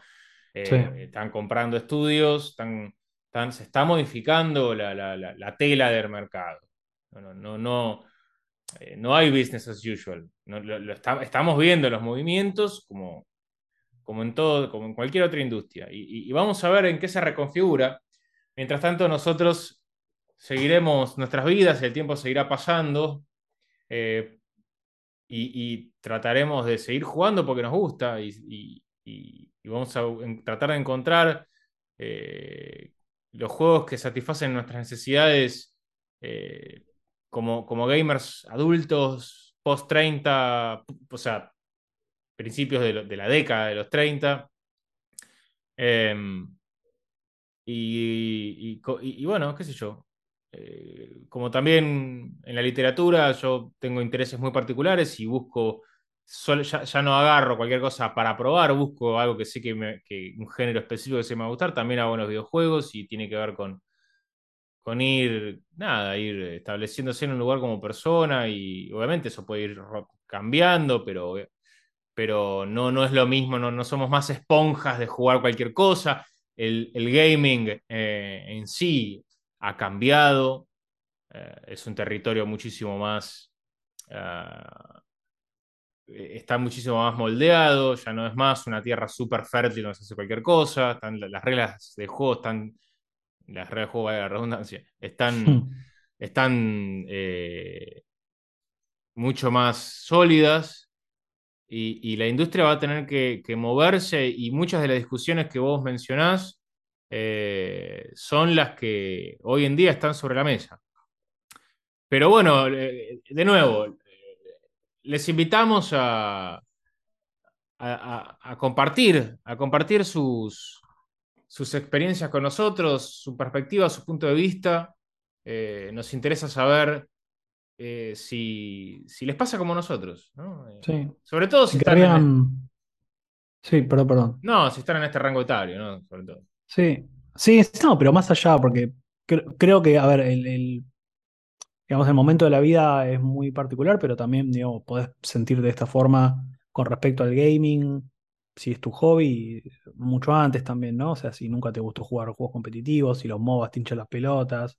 Eh, están comprando estudios, están, están, se está modificando la, la, la, tela del mercado. No, no, no, eh, no hay business as usual. Estamos viendo los movimientos como, en todo, como en cualquier otra industria. Y, vamos a ver en qué se reconfigura. Mientras tanto, nosotros seguiremos nuestras vidas, el tiempo seguirá pasando eh, y, trataremos de seguir jugando porque nos gusta y, vamos a tratar de encontrar eh, los juegos que satisfacen nuestras necesidades como, como gamers adultos, post 30, o sea, principios de, la década de los 30. Em, y, bueno, qué sé yo. Eh, como también en la literatura, yo tengo intereses muy particulares y busco, ya, no agarro cualquier cosa para probar, busco algo que sé que, un género específico que se me va a gustar. También hago en los videojuegos y tiene que ver con, con ir, nada, ir estableciéndose en un lugar como persona y obviamente eso puede ir cambiando, pero pero no, no es lo mismo, no, no somos más esponjas de jugar cualquier cosa. El, gaming eh, en sí ha cambiado, eh, es un territorio muchísimo más, ah, está muchísimo más moldeado, ya no es más una tierra súper fértil donde se hace cualquier cosa, están, las reglas de juego están, las reglas de juego, de la redundancia, están, están eh, mucho más sólidas y, la industria va a tener que, moverse y muchas de las discusiones que vos mencionás eh, son las que hoy en día están sobre la mesa. Pero bueno, eh, de nuevo, les invitamos a, a, compartir, a compartir sus, sus experiencias con nosotros, su perspectiva, su punto de vista. nos interesa saber eh, si, les pasa como nosotros. ¿no? Eh, sí. Sobre todo si, están. En... Sí, perdón, perdón. No, si están en este rango etario, ¿no? Sobre todo. Sí, sí, no, pero más allá, porque creo que, a ver, el, digamos, el momento de la vida es muy particular, pero también, digamos, podés sentir de esta forma con respecto al gaming, si es tu hobby, mucho antes también, ¿no? O sea, si nunca te gustó jugar juegos competitivos, si los MOBAs te hinchan las pelotas,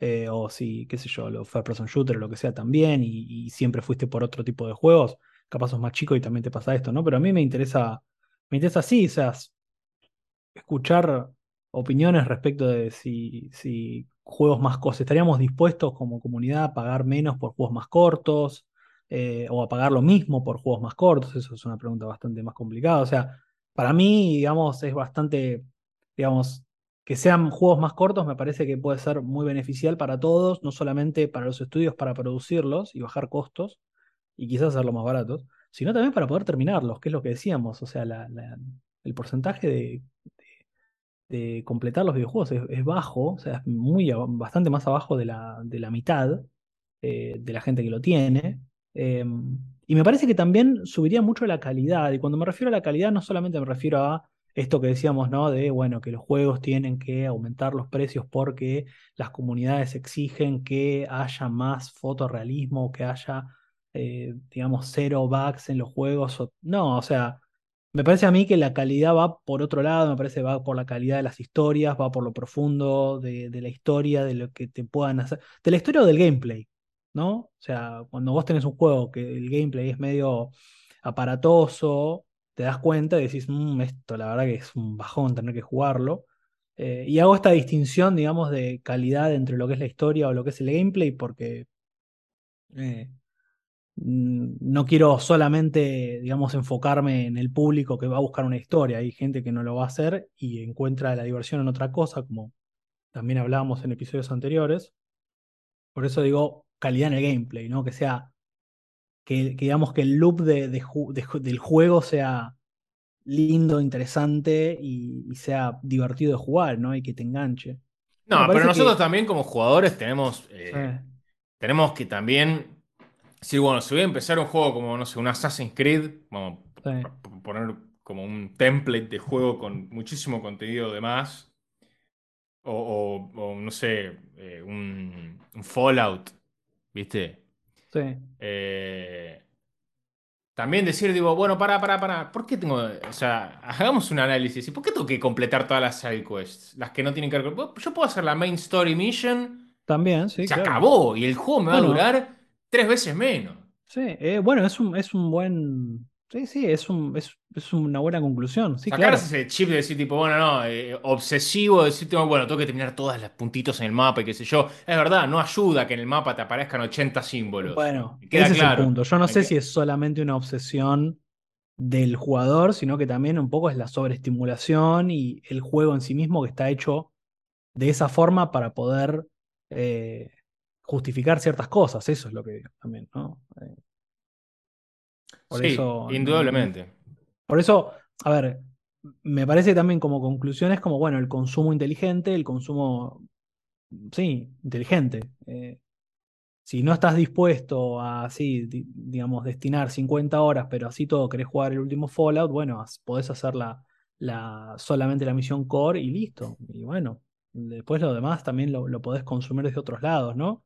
eh, o si, qué sé yo, los first person shooter o lo que sea también, y, siempre fuiste por otro tipo de juegos, capaz sos más chico y también te pasa esto, ¿no? Pero a mí me interesa, me interesa sí, o sea, escuchar opiniones respecto de si, si juegos más cortos, estaríamos dispuestos como comunidad a pagar menos por juegos más cortos, eh, o a pagar lo mismo por juegos más cortos, eso es una pregunta bastante más complicada, o sea, para mí, digamos, es bastante, digamos, que sean juegos más cortos me parece que puede ser muy beneficial para todos, no solamente para los estudios para producirlos y bajar costos y quizás hacerlos más baratos, sino también para poder terminarlos, que es lo que decíamos, o sea, el porcentaje de, completar los videojuegos es, bajo, o sea, es muy, bastante más abajo de la, de la mitad eh, de la gente que lo tiene. Em, y me parece que también subiría mucho la calidad, y cuando me refiero a la calidad no solamente me refiero a esto que decíamos, ¿no? De, bueno, que los juegos tienen que aumentar los precios porque las comunidades exigen que haya más fotorrealismo, que haya, eh, digamos, cero bugs en los juegos. no, o sea, me parece a mí que la calidad va por otro lado, me parece que va por la calidad de las historias, va por lo profundo de, de la historia, de lo que te puedan hacer, de la historia o del gameplay, ¿no? O sea, cuando vos tenés un juego que el gameplay es medio aparatoso, te das cuenta y decís, mm, esto la verdad que es un bajón tener que jugarlo. Eh, y hago esta distinción, digamos, de calidad entre lo que es la historia o lo que es el gameplay, porque eh, no quiero solamente, digamos, enfocarme en el público que va a buscar una historia. Hay gente que no lo va a hacer y encuentra la diversión en otra cosa, como también hablábamos en episodios anteriores. Por eso digo calidad en el gameplay, ¿no? Que sea que, digamos que el loop de, del juego sea lindo, interesante y, sea divertido de jugar, ¿no? Y que te enganche. No, pero nosotros también como jugadores tenemos, eh, tenemos que también si bueno, si voy a empezar un juego como, no sé, un Assassin's Creed, vamos a poner como un template de juego con muchísimo contenido de más. O, no sé, eh, un, Fallout, ¿viste? Sí. Eh, también decir, digo, bueno, para, para, para, ¿por qué tengo, o sea, hagamos un análisis, ¿y por qué tengo que completar todas las side quests? Las que no tienen que ver con... Yo puedo hacer la main story mission. También, sí. Se acabó y el juego me va a durar tres veces menos. Sí, eh, bueno, es un, es un buen Sí, sí, es, un, es, es una buena conclusión. Sí, ese chip de decir, tipo, bueno, no, eh, obsesivo, decir, bueno, tengo que terminar todas las puntitos en el mapa y qué sé yo. Es verdad, no ayuda que en el mapa te aparezcan 80 símbolos. Bueno, ese es el punto. Yo no sé si es solamente una obsesión del jugador, sino que también un poco es la sobreestimulación y el juego en sí mismo que está hecho de esa forma para poder eh, justificar ciertas cosas. Eso es lo que digo también, ¿no? Eh, sí, eso, indudablemente. Por eso, a ver, me parece también como conclusión es como, bueno, el consumo inteligente, el consumo, sí, inteligente. Eh, si no estás dispuesto a, así, digamos, destinar 50 horas, pero así todo querés jugar el último Fallout, bueno, podés hacer la, la, solamente la misión core y listo. Y bueno, después lo demás también lo, lo podés consumir desde otros lados, ¿no?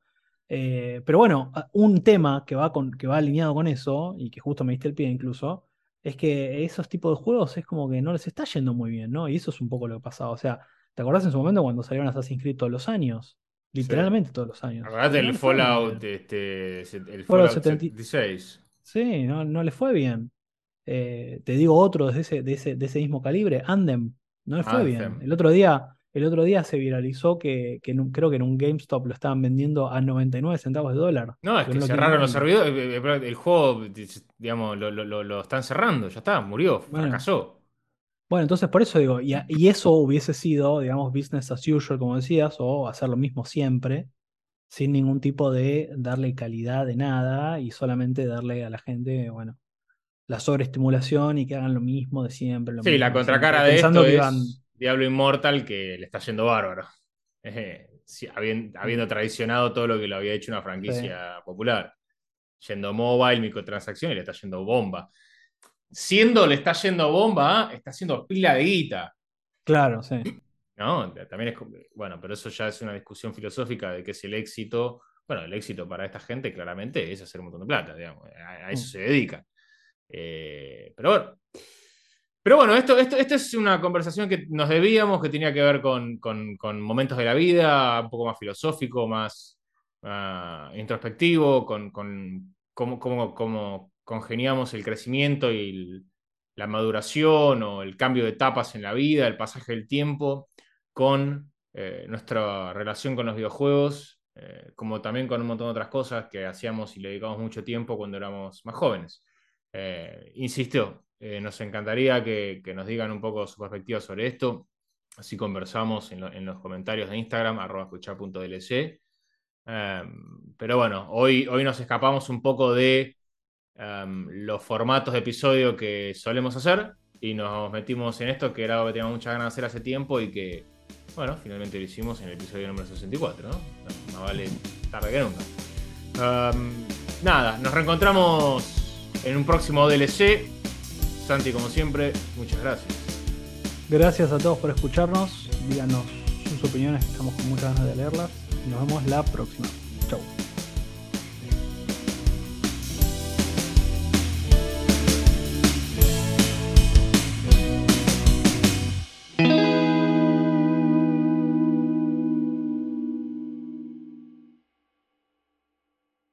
Eh, pero bueno, un tema que va, con, que va alineado con eso, y que justo me diste el pie incluso, es que esos tipos de juegos es como que no les está yendo muy bien, ¿no? Y eso es un poco lo que pasaba. O sea, ¿te acordás en su momento cuando salieron Assassin's Creed todos los años? Literalmente todos los años. Acordate del Fallout, este, el Fallout 76. Sí, no, no le fue bien. Eh, te digo otro de ese, de ese, de ese mismo calibre, Andem, no le fue bien. El otro día el otro día se viralizó que, creo que en un GameStop lo estaban vendiendo a 99 centavos de dólar. No, es que cerraron los servidores. Eh, eh, el juego, digamos, lo, están cerrando, ya está, murió, fracasó. Bueno, entonces por eso digo, y, y, eso hubiese sido, digamos, business as usual, como decías, o hacer lo mismo siempre, sin ningún tipo de darle calidad de nada y solamente darle a la gente, bueno, la sobreestimulación y que hagan lo mismo de siempre. sí, la contracara de esto es... Diablo Immortal que le está yendo bárbaro. habiendo, tradicionado todo lo que lo había hecho una franquicia popular. Yendo mobile, microtransacción y le está yendo bomba. Siendo le está yendo bomba, está haciendo pila de guita. Claro, sí. ¿No? También es. Bueno, pero eso ya es una discusión filosófica de que es el éxito. Bueno, el éxito para esta gente claramente es hacer un montón de plata, digamos. A, eso mm. se dedica. Eh, pero bueno. Pero bueno, esto, esto, es una conversación que nos debíamos, que tenía que ver con, momentos de la vida, un poco más filosófico, más ah, introspectivo, con, cómo, congeniamos el crecimiento y la maduración o el cambio de etapas en la vida, el pasaje del tiempo, con eh, nuestra relación con los videojuegos, eh, como también con un montón de otras cosas que hacíamos y le dedicamos mucho tiempo cuando éramos más jóvenes. Eh, insisto, eh, nos encantaría que, nos digan un poco su perspectiva sobre esto. Así conversamos en, los comentarios de Instagram, arroba escuchar.dlc. Em, pero bueno, hoy, hoy nos escapamos un poco de em, los formatos de episodio que solemos hacer y nos metimos en esto, que era algo que teníamos muchas ganas de hacer hace tiempo y que, bueno, finalmente lo hicimos en el episodio número 64, ¿no? Más vale tarde que nunca. Em, nada, nos reencontramos en un próximo DLC. Santi, como siempre, muchas gracias. Gracias a todos por escucharnos. Díganos sus opiniones, estamos con muchas ganas de leerlas. Nos vemos la próxima. Chau.